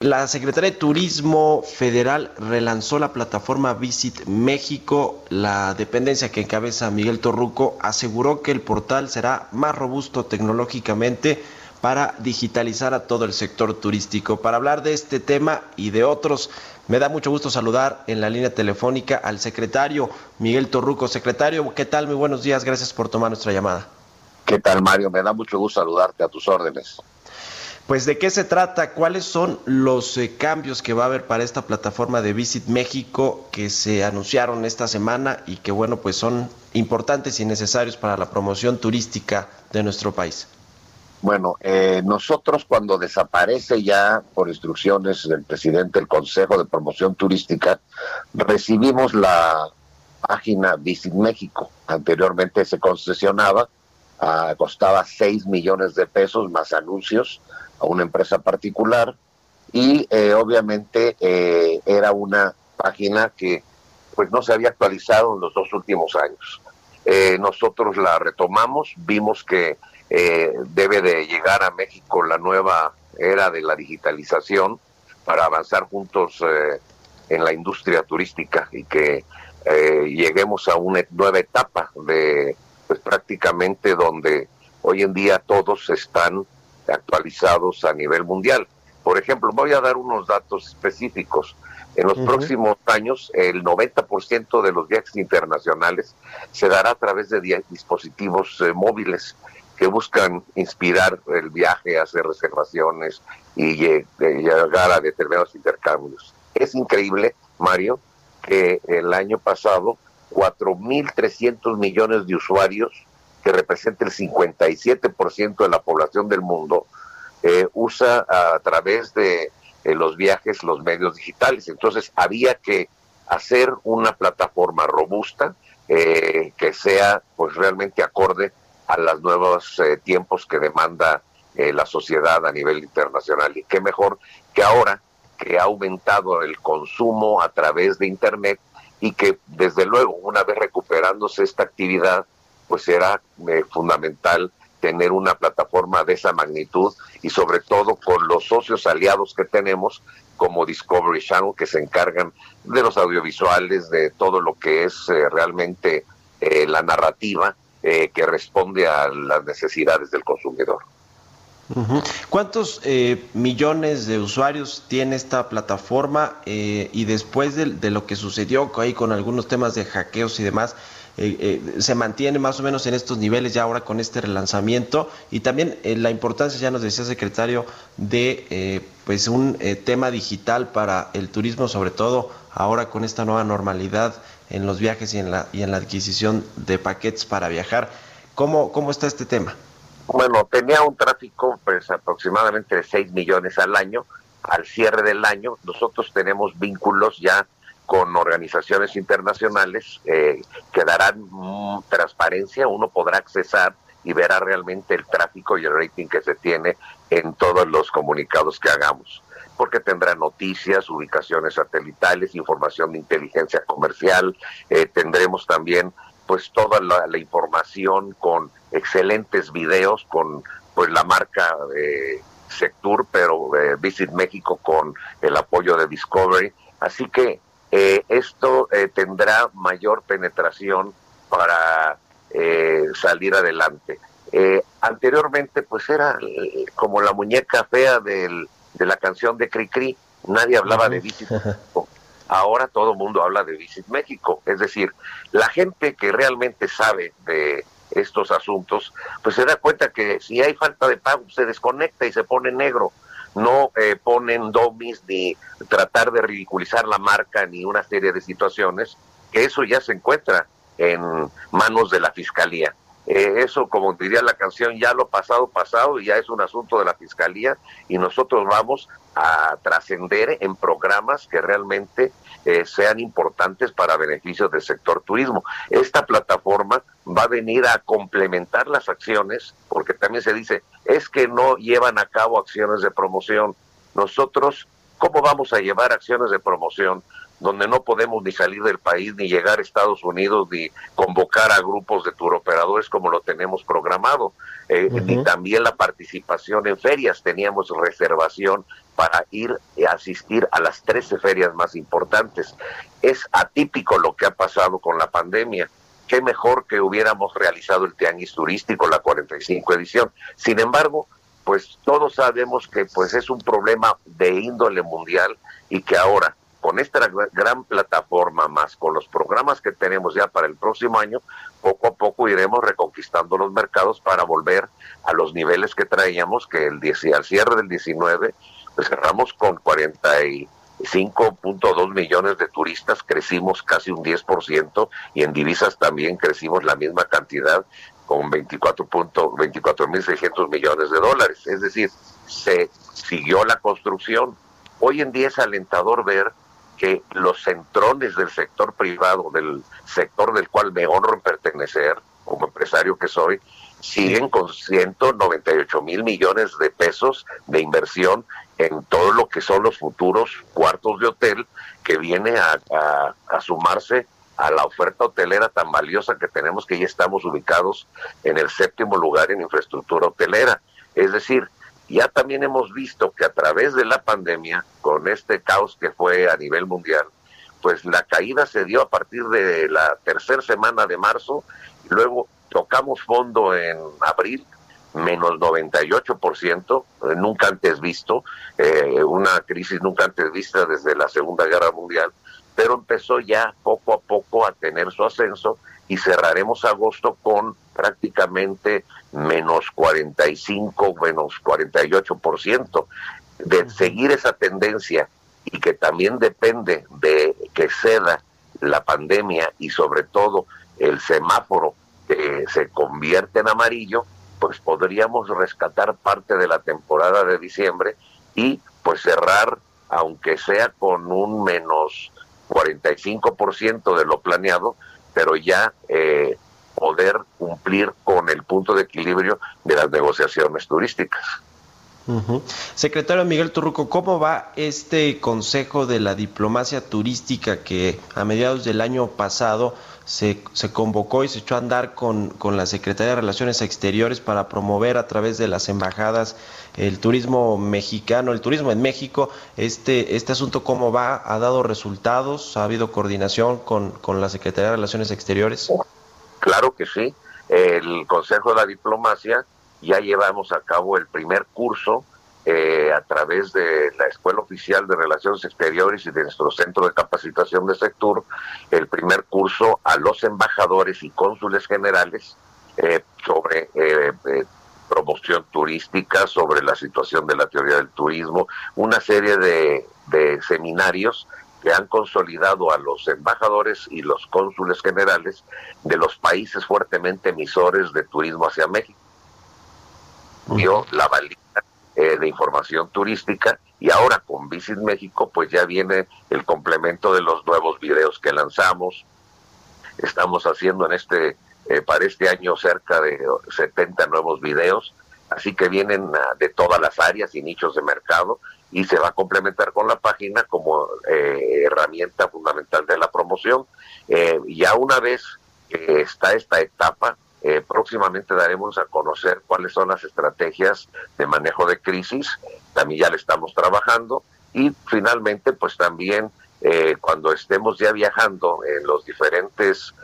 La Secretaría de Turismo Federal relanzó la plataforma Visit México. La dependencia que encabeza Miguel Torruco aseguró que el portal será más robusto tecnológicamente para digitalizar a todo el sector turístico. Para hablar de este tema y de otros, me da mucho gusto saludar en la línea telefónica al secretario Miguel Torruco. Secretario, ¿qué tal? Muy buenos días, gracias por tomar nuestra llamada. ¿Qué tal, Mario? Me da mucho gusto saludarte a tus órdenes. Pues de qué se trata, cuáles son los eh, cambios que va a haber para esta plataforma de Visit México que se anunciaron esta semana y que bueno, pues son importantes y necesarios para la promoción turística de nuestro país. Bueno, eh, nosotros cuando desaparece ya por instrucciones del presidente del Consejo de Promoción Turística, recibimos la página Visit México. Anteriormente se concesionaba, ah, costaba 6 millones de pesos más anuncios a una empresa particular y eh, obviamente eh, era una página que pues no se había actualizado en los dos últimos años. Eh, nosotros la retomamos, vimos que debe de llegar a México la nueva era de la digitalización para avanzar juntos en la industria turística y que lleguemos a una nueva etapa de pues prácticamente donde hoy en día todos están actualizados a nivel mundial. Por ejemplo, voy a dar unos datos específicos. En los próximos años, el 90% de los viajes internacionales se dará a través de dispositivos eh, móviles que buscan inspirar el viaje, hacer reservaciones y llegar a determinados intercambios. Es increíble, Mario, que el año pasado 4.300 millones de usuarios que representa el 57% de la población del mundo, eh, usa a través de eh, los viajes los medios digitales. Entonces había que hacer una plataforma robusta eh, que sea pues realmente acorde a los nuevos tiempos que demanda la sociedad a nivel internacional. Y qué mejor que ahora que ha aumentado el consumo a través de Internet y que desde luego una vez recuperándose esta actividad, pues será eh, fundamental tener una plataforma de esa magnitud y sobre todo con los socios aliados que tenemos como Discovery Channel que se encargan de los audiovisuales, de todo lo que es eh, realmente eh, la narrativa que responde a las necesidades del consumidor. ¿Cuántos millones de usuarios tiene esta plataforma y después de, lo que sucedió ahí con algunos temas de hackeos y demás, eh, eh, se mantiene más o menos en estos niveles ya ahora con este relanzamiento y también eh, la importancia, ya nos decía secretario, de pues un tema digital para el turismo, sobre todo ahora con esta nueva normalidad en los viajes y en la, y en la adquisición de paquetes para viajar. ¿Cómo, cómo está este tema? Bueno, tenía un tráfico pues aproximadamente de 6 millones al año. Al cierre del año, nosotros tenemos vínculos ya con organizaciones internacionales eh, que darán transparencia, uno podrá accesar y verá realmente el tráfico y el rating que se tiene en todos los comunicados que hagamos, porque tendrá noticias, ubicaciones satelitales, información de inteligencia comercial, eh, tendremos también pues toda la, información con excelentes videos, con pues la marca eh, Sectur, pero eh, Visit México con el apoyo de Discovery, así que eh, esto eh, tendrá mayor penetración para eh, salir adelante. anteriormente, pues era como la muñeca fea del, de la canción de Cricri, nadie hablaba de Visit México. Ahora todo el mundo habla de Visit México. Es decir, la gente que realmente sabe de estos asuntos, pues se da cuenta que si hay falta de pago, se desconecta y se pone negro no eh, ponen domis ni tratar de ridiculizar la marca ni una serie de situaciones, que eso ya se encuentra en manos de la Fiscalía. eh, eso, como diría la canción, ya lo pasado, pasado, ya es un asunto de la Fiscalía y nosotros vamos a trascender en programas que realmente eh, sean importantes para beneficios del sector turismo. Esta plataforma va a venir a complementar las acciones, porque también se dice, es que no llevan a cabo acciones de promoción. Nosotros, ¿cómo vamos a llevar acciones de promoción donde no podemos ni salir del país, ni llegar a Estados Unidos, ni convocar a grupos de turoperadores como lo tenemos programado, eh, ni también la participación en ferias. Teníamos reservación para ir a asistir a las 13 ferias más importantes. Es atípico lo que ha pasado con la pandemia. Qué mejor que hubiéramos realizado el Tianguis Turístico, la 45 edición. Sin embargo, pues todos sabemos que pues es un problema de índole mundial y que ahora con esta gran plataforma más con los programas que tenemos ya para el próximo año, poco a poco iremos reconquistando los mercados para volver a los niveles que traíamos, que el al cierre del 19 pues cerramos con 45.2 millones de turistas, crecimos casi un 10% y en divisas también crecimos la misma cantidad con 24.600 millones de dólares. Es decir, se siguió la construcción. Hoy en día es alentador ver que los centrones del sector privado, del sector del cual me honro en pertenecer, como empresario que soy, siguen con 198 mil millones de pesos de inversión en todo lo que son los futuros cuartos de hotel que viene a, a, sumarse a la oferta hotelera tan valiosa que tenemos que ya estamos ubicados en el séptimo lugar en infraestructura hotelera. Es decir, ya también hemos visto que a través de la pandemia, con este caos que fue a nivel mundial, pues la caída se dio a partir de la tercera semana de marzo, y luego tocamos fondo en abril, menos 98%, eh, nunca antes visto, eh, una crisis nunca antes vista desde la Segunda Guerra Mundial, pero empezó ya poco a poco a tener su ascenso y cerraremos agosto con prácticamente menos 45, menos 48%. De seguir esa tendencia y que también depende de que ceda la pandemia y sobre todo el semáforo que se convierte en amarillo, pues podríamos rescatar parte de la temporada de diciembre y pues cerrar, aunque sea con un menos 45% de lo planeado, pero ya eh, poder cumplir con el punto de equilibrio de las negociaciones turísticas. Secretario Miguel Turruco, ¿cómo va este Consejo de la Diplomacia Turística que a mediados del año pasado se, se convocó y se echó a andar con, con, la Secretaría de Relaciones Exteriores para promover a través de las embajadas el turismo mexicano, el turismo en México? Este, este asunto, ¿cómo va? ¿Ha dado resultados? ¿Ha habido coordinación con, con la Secretaría de Relaciones Exteriores? Claro que sí. El Consejo de la Diplomacia ya llevamos a cabo el primer curso eh, a través de la Escuela Oficial de Relaciones Exteriores y de nuestro Centro de Capacitación de Sector, el primer curso a los embajadores y cónsules generales eh, sobre eh, promoción turística, sobre la situación de la teoría del turismo, una serie de, de seminarios que han consolidado a los embajadores y los cónsules generales de los países fuertemente emisores de turismo hacia México. Dio la valía eh, de información turística y ahora con Visit México pues ya viene el complemento de los nuevos videos que lanzamos. Estamos haciendo en este, eh, para este año cerca de 70 nuevos videos, así que vienen ah, de todas las áreas y nichos de mercado y se va a complementar con la página como eh, herramienta fundamental de la promoción. Eh, ya una vez está esta etapa, eh, próximamente daremos a conocer cuáles son las estrategias de manejo de crisis, también ya le estamos trabajando. Y finalmente pues también cuando estemos ya viajando en los diferentes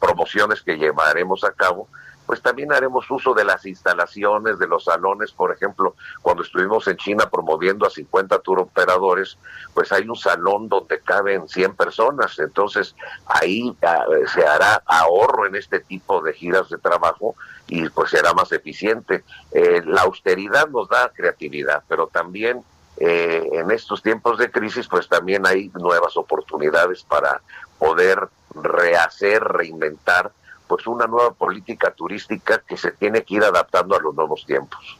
promociones que llevaremos a cabo, pues también haremos uso de las instalaciones, de los salones, por ejemplo, cuando estuvimos en China promoviendo a 50 tour operadores, pues hay un salón donde caben 100 personas, entonces ahí ah, se hará ahorro en este tipo de giras de trabajo y pues será más eficiente. Eh, la austeridad nos da creatividad, pero también eh, en estos tiempos de crisis pues también hay nuevas oportunidades para poder rehacer, reinventar pues una nueva política turística que se tiene que ir adaptando a los nuevos tiempos.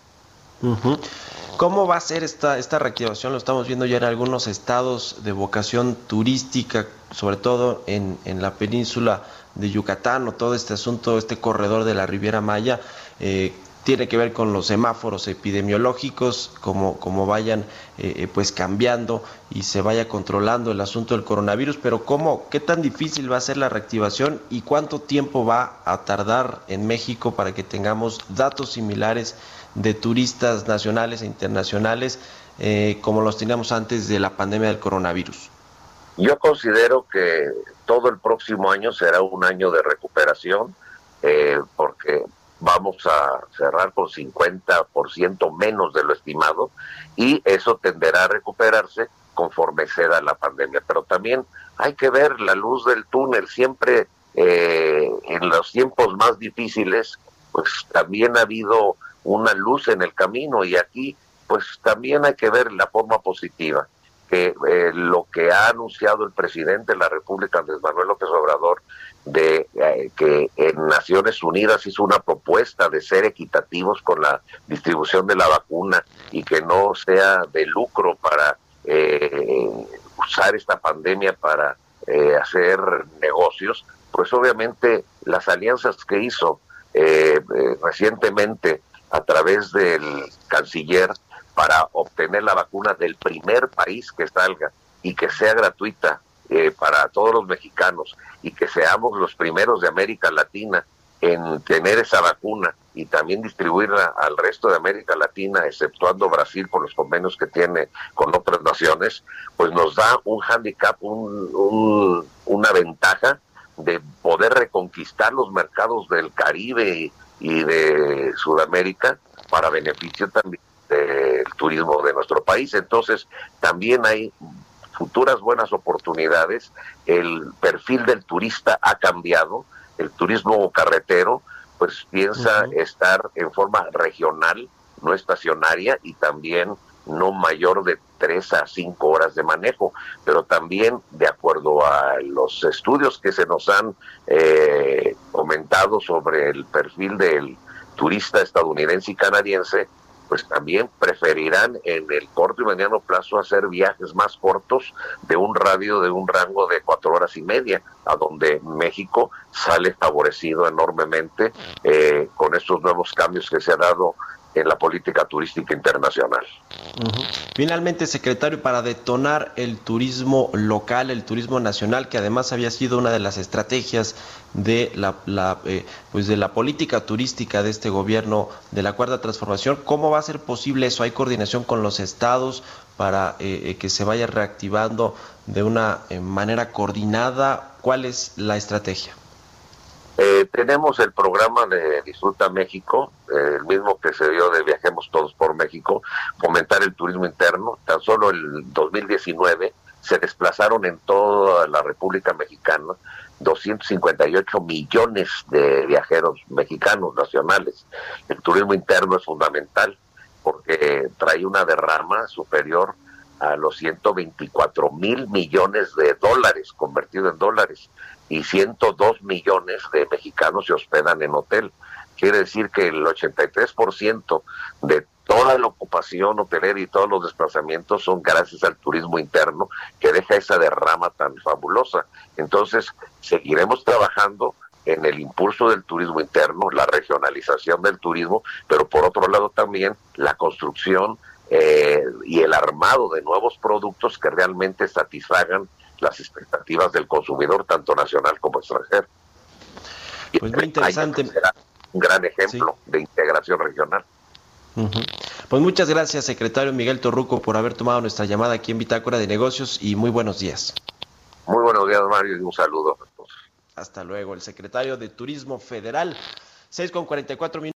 ¿Cómo va a ser esta, esta reactivación? Lo estamos viendo ya en algunos estados de vocación turística, sobre todo en, en la península de Yucatán o todo este asunto, este corredor de la Riviera Maya. Eh, tiene que ver con los semáforos epidemiológicos, como, como vayan eh, eh, pues cambiando y se vaya controlando el asunto del coronavirus, pero cómo, qué tan difícil va a ser la reactivación y cuánto tiempo va a tardar en México para que tengamos datos similares de turistas nacionales e internacionales eh, como los teníamos antes de la pandemia del coronavirus. Yo considero que todo el próximo año será un año de recuperación, porque vamos a cerrar con 50% menos de lo estimado y eso tenderá a recuperarse conforme ceda la pandemia. Pero también hay que ver la luz del túnel. Siempre eh, en los tiempos más difíciles, pues también ha habido una luz en el camino y aquí pues también hay que ver la forma positiva que eh, lo que ha anunciado el presidente de la República, Andrés Manuel López Obrador, de eh, que en Naciones Unidas hizo una propuesta de ser equitativos con la distribución de la vacuna y que no sea de lucro para eh, usar esta pandemia para eh, hacer negocios, pues obviamente las alianzas que hizo recientemente a través del canciller para obtener la vacuna del primer país que salga y que sea gratuita eh, para todos los mexicanos y que seamos los primeros de América Latina en tener esa vacuna y también distribuirla al resto de América Latina, exceptuando Brasil por los convenios que tiene con otras naciones, pues nos da un handicap, un, una ventaja de poder reconquistar los mercados del Caribe y de Sudamérica para beneficio también del turismo de nuestro país. Entonces, también hay futuras buenas oportunidades. El perfil del turista ha cambiado. El turismo carretero, pues piensa estar en forma regional, no estacionaria y también no mayor de tres a cinco horas de manejo, pero también de acuerdo a los estudios que se nos han eh, comentado sobre el perfil del turista estadounidense y canadiense, pues también preferirán en el corto y mediano plazo hacer viajes más cortos de un radio de un rango de cuatro horas y media, a donde México sale favorecido enormemente eh, con estos nuevos cambios que se ha dado en la política turística internacional. Finalmente, secretario, para detonar el turismo local, el turismo nacional, que además había sido una de las estrategias de la, eh, pues de la política turística de este gobierno de la cuarta transformación, ¿cómo va a ser posible eso? ¿Hay coordinación con los estados para eh, eh, que se vaya reactivando de una manera coordinada? ¿Cuál es la estrategia? Eh, tenemos el programa de Disfruta México, eh, el mismo que se dio de Viajemos Todos por México, fomentar el turismo interno. Tan solo el 2019 se desplazaron en toda la República Mexicana 258 millones de viajeros mexicanos nacionales. El turismo interno es fundamental porque trae una derrama superior a los 124 mil millones de dólares, convertido en dólares y 102 millones de mexicanos se hospedan en hotel. Quiere decir que el 83% de toda la ocupación hotelera y todos los desplazamientos son gracias al turismo interno que deja esa derrama tan fabulosa. Entonces, seguiremos trabajando en el impulso del turismo interno, la regionalización del turismo, pero por otro lado también la construcción eh, y el armado de nuevos productos que realmente satisfagan las expectativas del consumidor, tanto nacional como extranjero. Pues muy interesante. un gran ejemplo de integración regional. Pues muchas gracias, secretario Miguel Torruco, por haber tomado nuestra llamada aquí en Bitácora de Negocios y muy buenos días. Muy buenos días, Mario, y un saludo. Hasta luego, el secretario de Turismo Federal, 6 con 44 minutos.